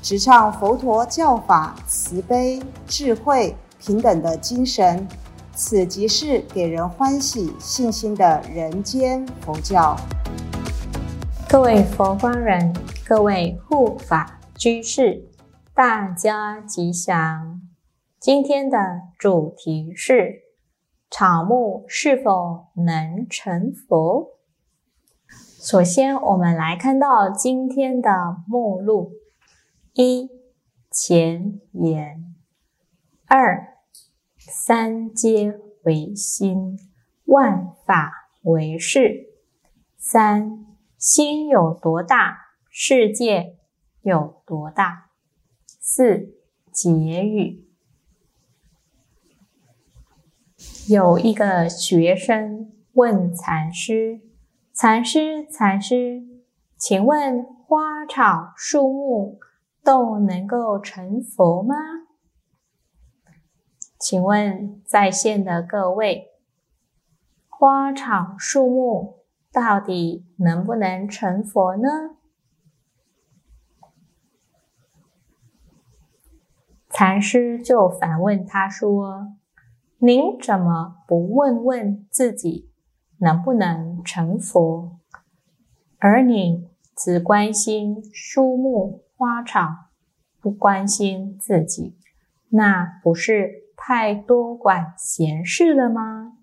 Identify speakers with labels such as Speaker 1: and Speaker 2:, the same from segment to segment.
Speaker 1: 直唱佛陀教法慈悲、智慧、平等的精神。此即是给人欢喜、信心的人间佛教。
Speaker 2: 各位佛光人，各位护法居士，大家吉祥。今天的主题是：草木是否能成佛？首先，我们来看到今天的目录：一、前言；二。三皆为心，万法为事。三心有多大，世界有多大。四结语。有一个学生问禅师：“禅师，禅师，请问花草树木都能够成佛吗？”请问在线的各位，花草树木到底能不能成佛呢？禅师就反问他说：“您怎么不问问自己能不能成佛，而你只关心树木花草，不关心自己？那不是？”太多管闲事了吗？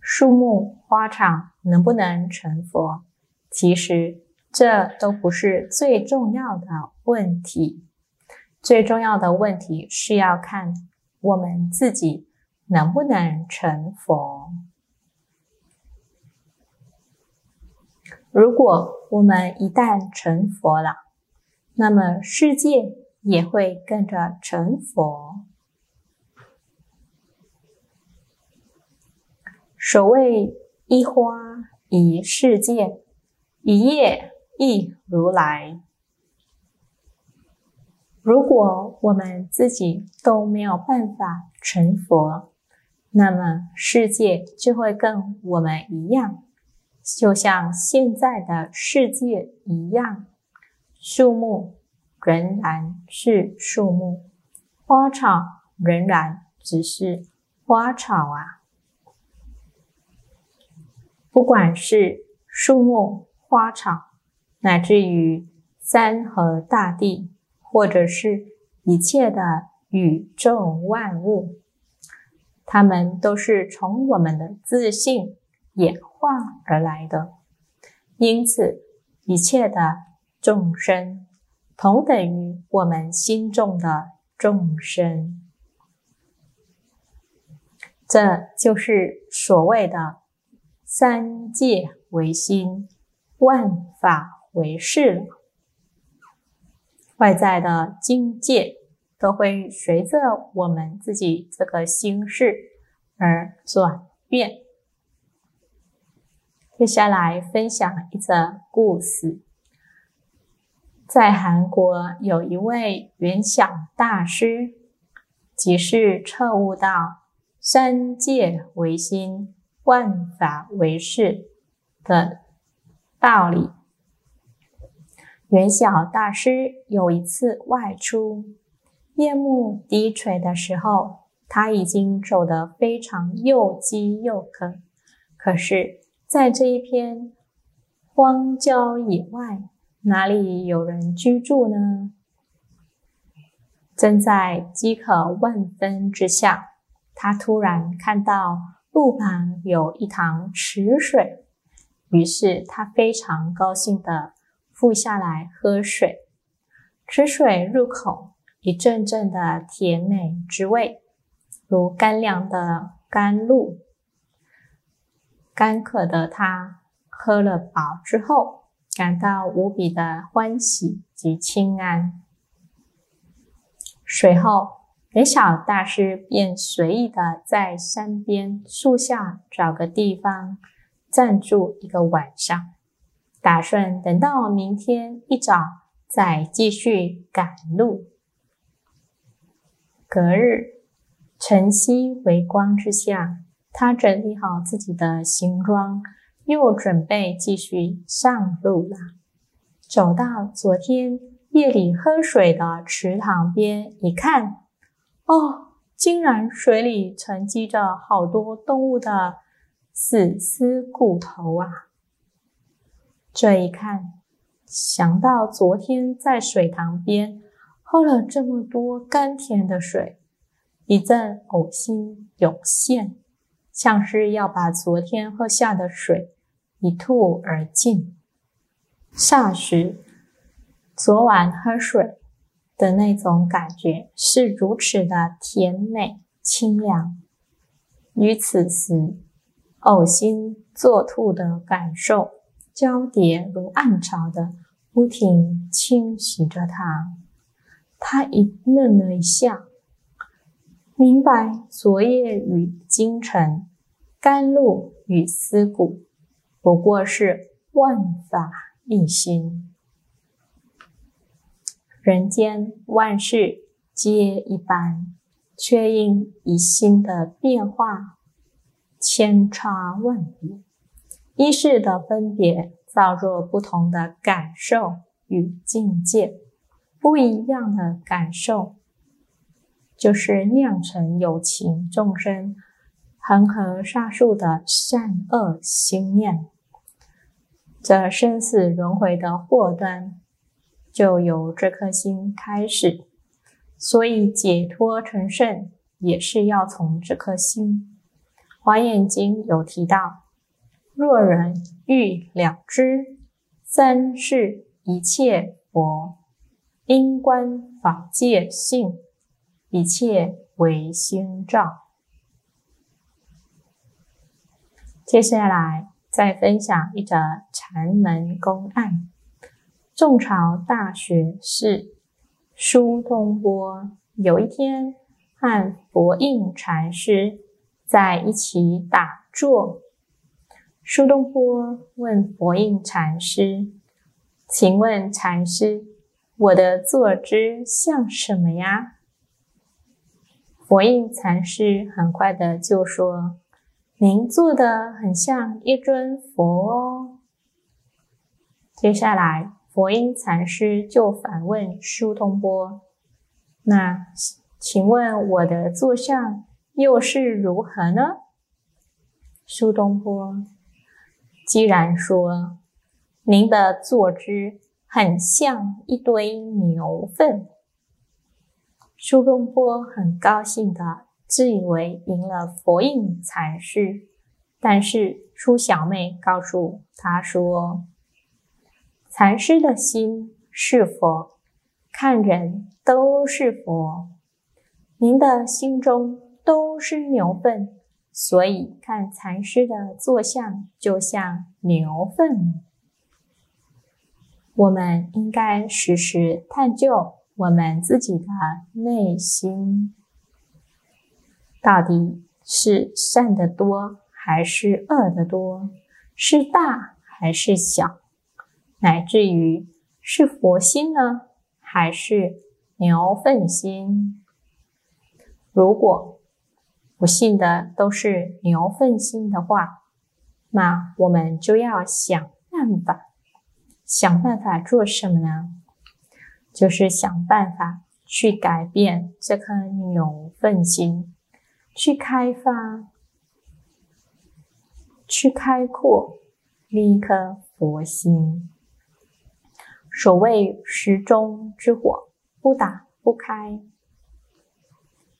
Speaker 2: 树木花草能不能成佛？其实这都不是最重要的问题。最重要的问题是要看我们自己能不能成佛。如果我们一旦成佛了，那么世界也会跟着成佛。所谓一花一世界，一叶一如来。如果我们自己都没有办法成佛，那么世界就会跟我们一样。就像现在的世界一样，树木仍然是树木，花草仍然只是花草啊。不管是树木、花草，乃至于山河大地，或者是一切的宇宙万物，它们都是从我们的自信。演化而来的，因此一切的众生同等于我们心中的众生，这就是所谓的三界为心，万法为事了。外在的境界都会随着我们自己这个心事而转变。接下来分享一则故事。在韩国有一位圆想大师，即是彻悟到三界唯心、万法为事的道理。圆晓大师有一次外出，夜幕低垂的时候，他已经走得非常又饥又渴，可是。在这一片荒郊野外，哪里有人居住呢？正在饥渴万分之下，他突然看到路旁有一塘池水，于是他非常高兴地俯下来喝水。池水入口，一阵阵的甜美之味，如干粮的甘露。干渴的他喝了饱之后，感到无比的欢喜及清安。随后，雷小大师便随意的在山边树下找个地方暂住一个晚上，打算等到明天一早再继续赶路。隔日，晨曦微光之下，他整理好自己的行装，又准备继续上路了。走到昨天夜里喝水的池塘边，一看。哦，竟然水里沉积着好多动物的死尸骨头啊！这一看，想到昨天在水塘边喝了这么多甘甜的水，一阵呕心涌现，像是要把昨天喝下的水一吐而尽。霎时，昨晚喝水。的那种感觉是如此的甜美清凉，与此时呕心作吐的感受交叠如暗潮的不停侵袭着他。他一愣了一下，明白昨夜与今晨甘露与思古不过是万法一心。人间万事皆一般，却因一心的变化，千差万别。一世的分别，造作不同的感受与境界。不一样的感受，就是酿成有情众生恒河沙数的善恶心念。这生死轮回的祸端。就由这颗心开始，所以解脱成圣也是要从这颗心。华严经有提到：若人欲了知三世一切佛因观法界性，一切唯心造。接下来再分享一则禅门公案。宋朝大学士苏东坡有一天和佛印禅师在一起打坐。苏东坡问佛印禅师：“请问禅师，我的坐姿像什么呀？”佛印禅师很快的就说：“您坐的很像一尊佛哦。”接下来。佛印禅师就反问苏东坡：“那请问我的坐相又是如何呢？”苏东坡既然说您的坐姿很像一堆牛粪，苏东坡很高兴的自以为赢了佛印禅师，但是苏小妹告诉他说。禅师的心是佛，看人都是佛。您的心中都是牛粪，所以看禅师的坐像就像牛粪。我们应该时时探究我们自己的内心，到底是善的多还是恶的多，是大还是小？乃至于是佛心呢，还是牛粪心？如果不信的都是牛粪心的话，那我们就要想办法，想办法做什么呢？就是想办法去改变这颗牛粪心，去开发，去开阔另一颗佛心。所谓时钟之火，不打不开。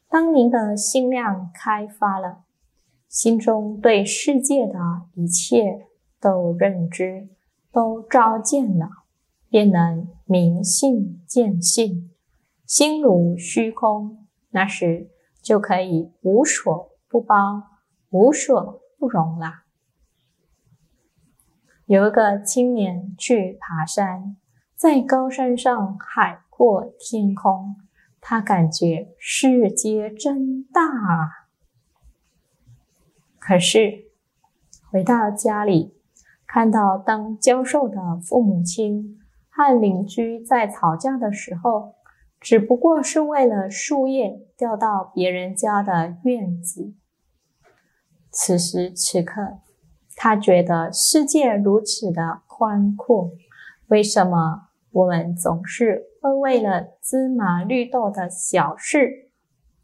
Speaker 2: 当您的心量开发了，心中对世界的一切都认知、都照见了，便能明性见性，心如虚空。那时就可以无所不包、无所不容了。有一个青年去爬山，在高山上海阔天空，他感觉世界真大啊。可是回到家里，看到当教授的父母亲和邻居在吵架的时候，只不过是为了树叶掉到别人家的院子。此时此刻。他觉得世界如此的宽阔，为什么我们总是会为了芝麻绿豆的小事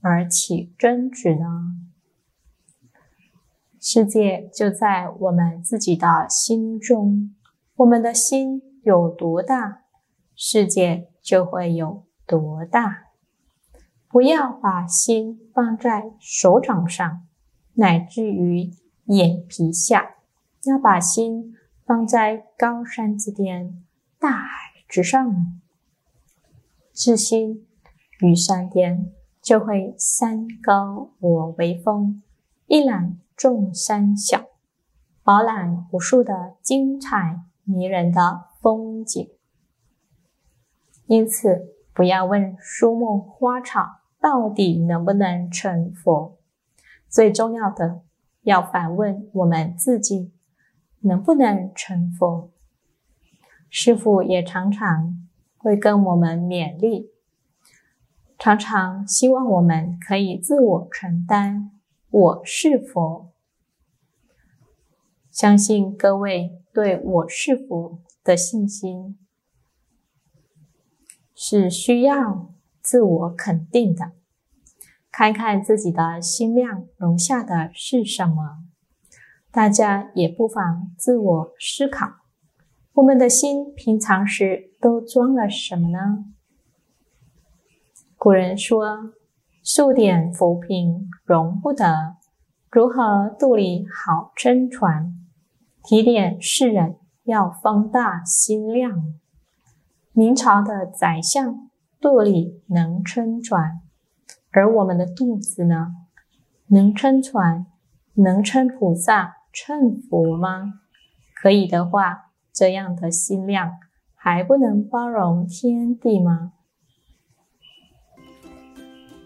Speaker 2: 而起争执呢？世界就在我们自己的心中，我们的心有多大，世界就会有多大。不要把心放在手掌上，乃至于眼皮下。要把心放在高山之巅、大海之上，自心于山巅，就会山高我为峰，一览众山小，饱览无数的精彩迷人的风景。因此，不要问树木花草到底能不能成佛，最重要的要反问我们自己。能不能成佛？师父也常常会跟我们勉励，常常希望我们可以自我承担。我是佛，相信各位对我是佛的信心是需要自我肯定的。看看自己的心量容下的是什么。大家也不妨自我思考：我们的心平常时都装了什么呢？古人说：“数点浮萍容不得，如何肚里好撑船？提点世人要放大心量。”明朝的宰相肚里能撑船，而我们的肚子呢？能撑船，能撑菩萨。称佛吗？可以的话，这样的心量还不能包容天地吗？